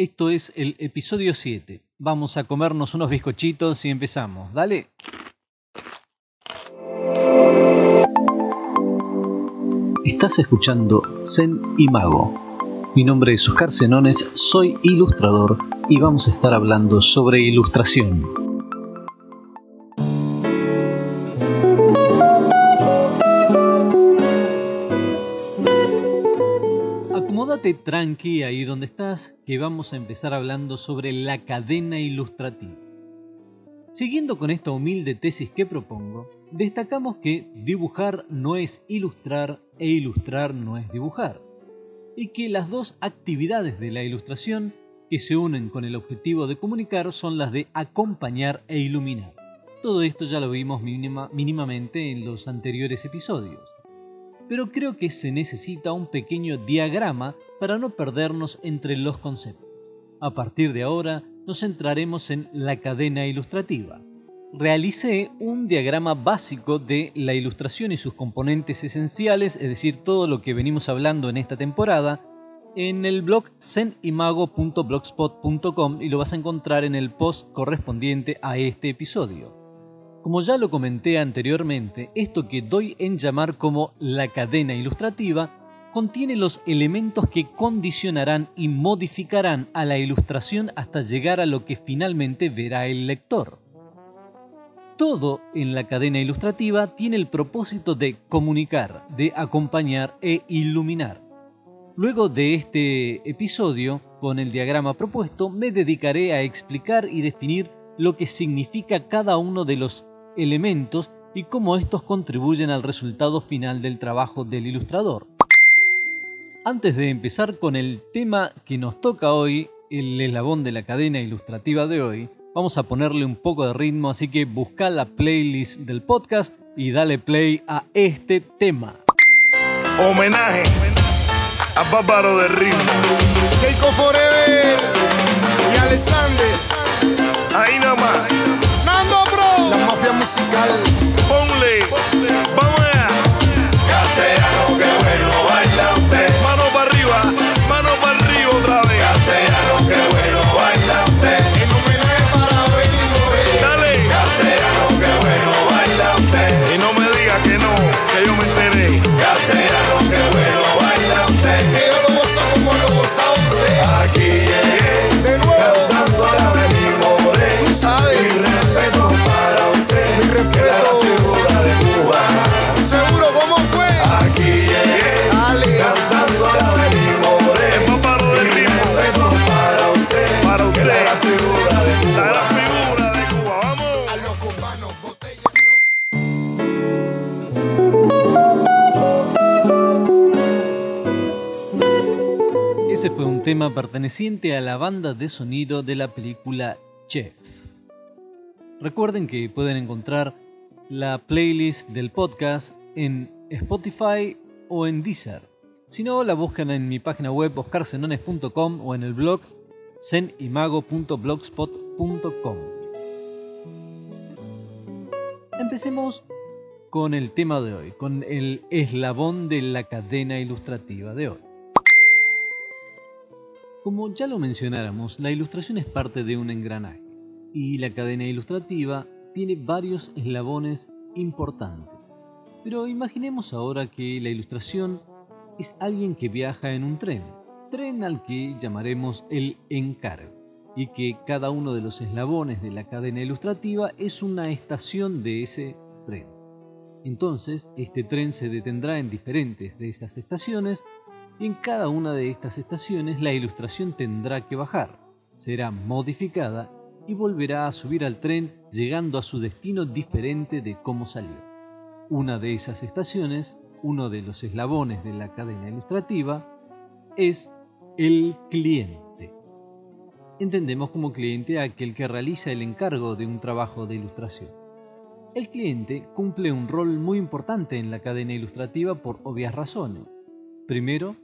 Esto es el episodio 7. Vamos a comernos unos bizcochitos y empezamos. Dale. Estás escuchando Zen y Mago. Mi nombre es Oscar Senones, soy ilustrador y vamos a estar hablando sobre ilustración. Acomódate tranqui ahí donde estás, que vamos a empezar hablando sobre la cadena ilustrativa. Siguiendo con esta humilde tesis que propongo, destacamos que dibujar no es ilustrar e ilustrar no es dibujar, y que las dos actividades de la ilustración que se unen con el objetivo de comunicar son las de acompañar e iluminar. Todo esto ya lo vimos mínimamente en los anteriores episodios, pero creo que se necesita un pequeño diagrama para no perdernos entre los conceptos. A partir de ahora nos centraremos en la cadena ilustrativa. Realicé un diagrama básico de la ilustración y sus componentes esenciales, es decir, todo lo que venimos hablando en esta temporada, en el blog zenimago.blogspot.com y lo vas a encontrar en el post correspondiente a este episodio. Como ya lo comenté anteriormente, esto que doy en llamar como la cadena ilustrativa contiene los elementos que condicionarán y modificarán a la ilustración hasta llegar a lo que finalmente verá el lector. Todo en la cadena ilustrativa tiene el propósito de comunicar, de acompañar e iluminar. Luego de este episodio, con el diagrama propuesto, me dedicaré a explicar y definir lo que significa cada uno de los elementos y cómo estos contribuyen al resultado final del trabajo del ilustrador. Antes de empezar con el tema que nos toca hoy, el eslabón de la cadena ilustrativa de hoy, vamos a ponerle un poco de ritmo, así que busca la playlist del podcast y dale play a este tema. Homenaje a Bárbaro de Ritmo. Ese fue un tema perteneciente a la banda de sonido de la película Chef. Recuerden que pueden encontrar la playlist del podcast en Spotify o en Deezer. Si no, la buscan en mi página web oscarsenones.com o en el blog zenimago.blogspot.com. Empecemos con el tema de hoy, con el eslabón de la cadena ilustrativa de hoy. Como ya lo mencionáramos, la ilustración es parte de un engranaje y la cadena ilustrativa tiene varios eslabones importantes. Pero imaginemos ahora que la ilustración es alguien que viaja en un tren, tren al que llamaremos el encargo, y que cada uno de los eslabones de la cadena ilustrativa es una estación de ese tren. Entonces, este tren se detendrá en diferentes de esas estaciones en cada una de estas estaciones la ilustración tendrá que bajar, será modificada y volverá a subir al tren llegando a su destino diferente de cómo salió. Una de esas estaciones, uno de los eslabones de la cadena ilustrativa, es el cliente. Entendemos como cliente a aquel que realiza el encargo de un trabajo de ilustración. El cliente cumple un rol muy importante en la cadena ilustrativa por obvias razones. Primero,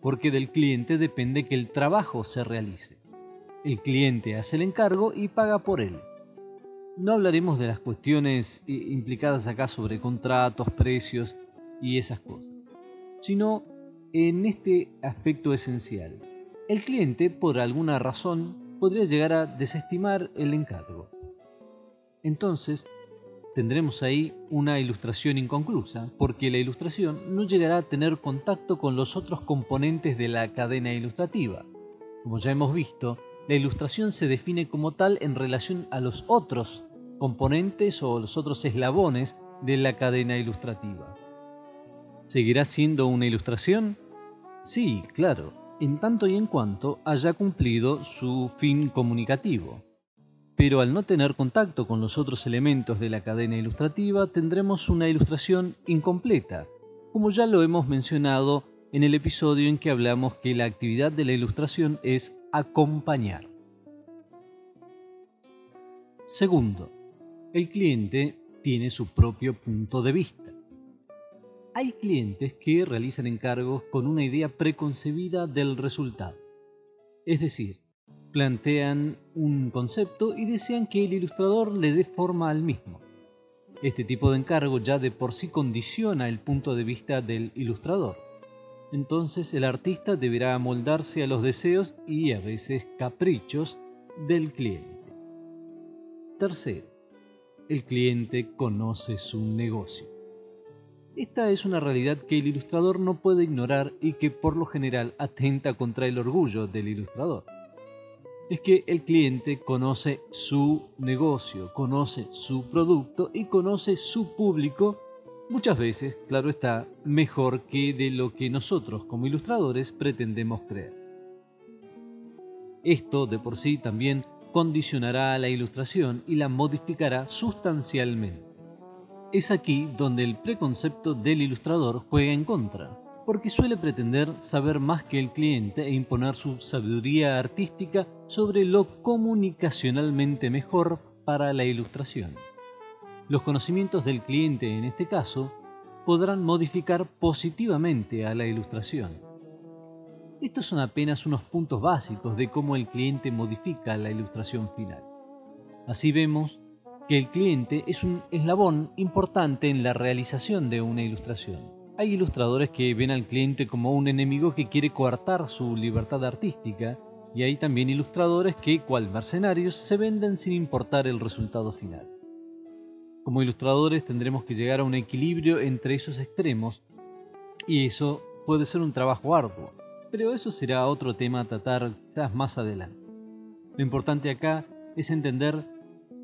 porque del cliente depende que el trabajo se realice. El cliente hace el encargo y paga por él. No hablaremos de las cuestiones eh, implicadas acá sobre contratos, precios y esas cosas, sino en este aspecto esencial. el cliente, por alguna razón, podría llegar a desestimar el encargo. Entonces, tendremos ahí una ilustración inconclusa, porque la ilustración no llegará a tener contacto con los otros componentes de la cadena ilustrativa. Como ya hemos visto, la ilustración se define como tal en relación a los otros componentes o los otros eslabones de la cadena ilustrativa. ¿Seguirá siendo una ilustración? Sí, claro, en tanto y en cuanto haya cumplido su fin comunicativo. Pero al no tener contacto con los otros elementos de la cadena ilustrativa tendremos una ilustración incompleta, como ya lo hemos mencionado en el episodio en que hablamos que la actividad de la ilustración es acompañar. Segundo, el cliente tiene su propio punto de vista. Hay clientes que realizan encargos con una idea preconcebida del resultado. Es decir, plantean un concepto y desean que el ilustrador le dé forma al mismo. Este tipo de encargo ya de por sí condiciona el punto de vista del ilustrador. Entonces el artista deberá amoldarse a los deseos y a veces caprichos del cliente. Tercero, el cliente conoce su negocio. Esta es una realidad que el ilustrador no puede ignorar y que por lo general atenta contra el orgullo del ilustrador. Es que el cliente conoce su negocio, conoce su producto y conoce su público, muchas veces, claro está, mejor que de lo que nosotros como ilustradores pretendemos creer. Esto de por sí también condicionará a la ilustración y la modificará sustancialmente. Es aquí donde el preconcepto del ilustrador juega en contra, porque suele pretender saber más que el cliente e imponer su sabiduría artística sobre lo comunicacionalmente mejor para la ilustración. Los conocimientos del cliente en este caso podrán modificar positivamente a la ilustración. Estos son apenas unos puntos básicos de cómo el cliente modifica la ilustración final. Así vemos que el cliente es un eslabón importante en la realización de una ilustración. Hay ilustradores que ven al cliente como un enemigo que quiere coartar su libertad artística y hay también ilustradores que, cual mercenarios, se venden sin importar el resultado final. Como ilustradores tendremos que llegar a un equilibrio entre esos extremos y eso puede ser un trabajo arduo pero eso será otro tema a tratar quizás más adelante. Lo importante acá es entender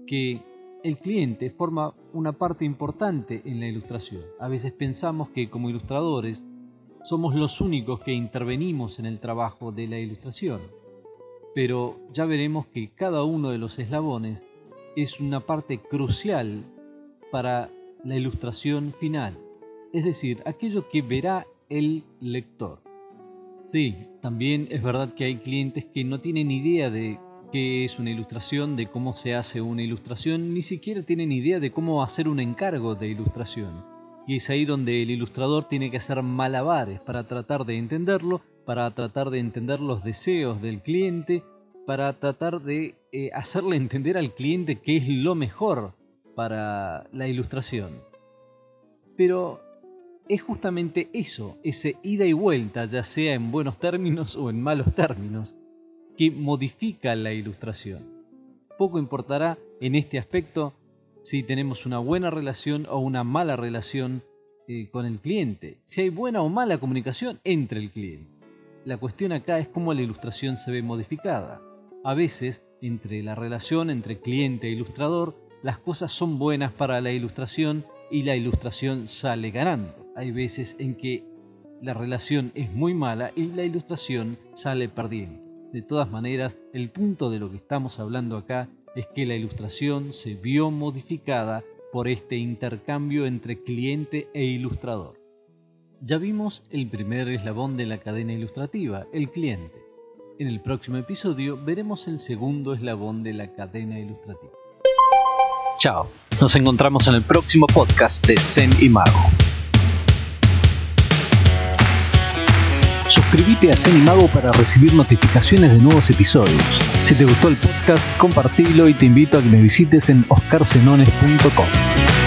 que el cliente forma una parte importante en la ilustración. A veces pensamos que como ilustradores somos los únicos que intervenimos en el trabajo de la ilustración, pero ya veremos que cada uno de los eslabones es una parte crucial para la ilustración final, es decir, aquello que verá el lector. Sí, también es verdad que hay clientes que no tienen idea de qué es una ilustración, de cómo se hace una ilustración, ni siquiera tienen idea de cómo hacer un encargo de ilustración. Y es ahí donde el ilustrador tiene que hacer malabares para tratar de entenderlo, para tratar de entender los deseos del cliente, para tratar de eh, hacerle entender al cliente qué es lo mejor para la ilustración. Pero es justamente eso, ese ida y vuelta, ya sea en buenos términos o en malos términos, que modifica la ilustración. Poco importará en este aspecto si tenemos una buena relación o una mala relación eh, con el cliente, si hay buena o mala comunicación entre el cliente. La cuestión acá es cómo la ilustración se ve modificada. A veces, entre la relación entre cliente e ilustrador, las cosas son buenas para la ilustración y la ilustración sale ganando hay veces en que la relación es muy mala y la ilustración sale perdiendo. De todas maneras, el punto de lo que estamos hablando acá es que la ilustración se vio modificada por este intercambio entre cliente e ilustrador. Ya vimos el primer eslabón de la cadena ilustrativa, el cliente. En el próximo episodio veremos el segundo eslabón de la cadena ilustrativa. Chao, nos encontramos en el próximo podcast de Zen y Mago. Suscríbete a Mago para recibir notificaciones de nuevos episodios. Si te gustó el podcast, compartilo y te invito a que me visites en oscarsenones.com.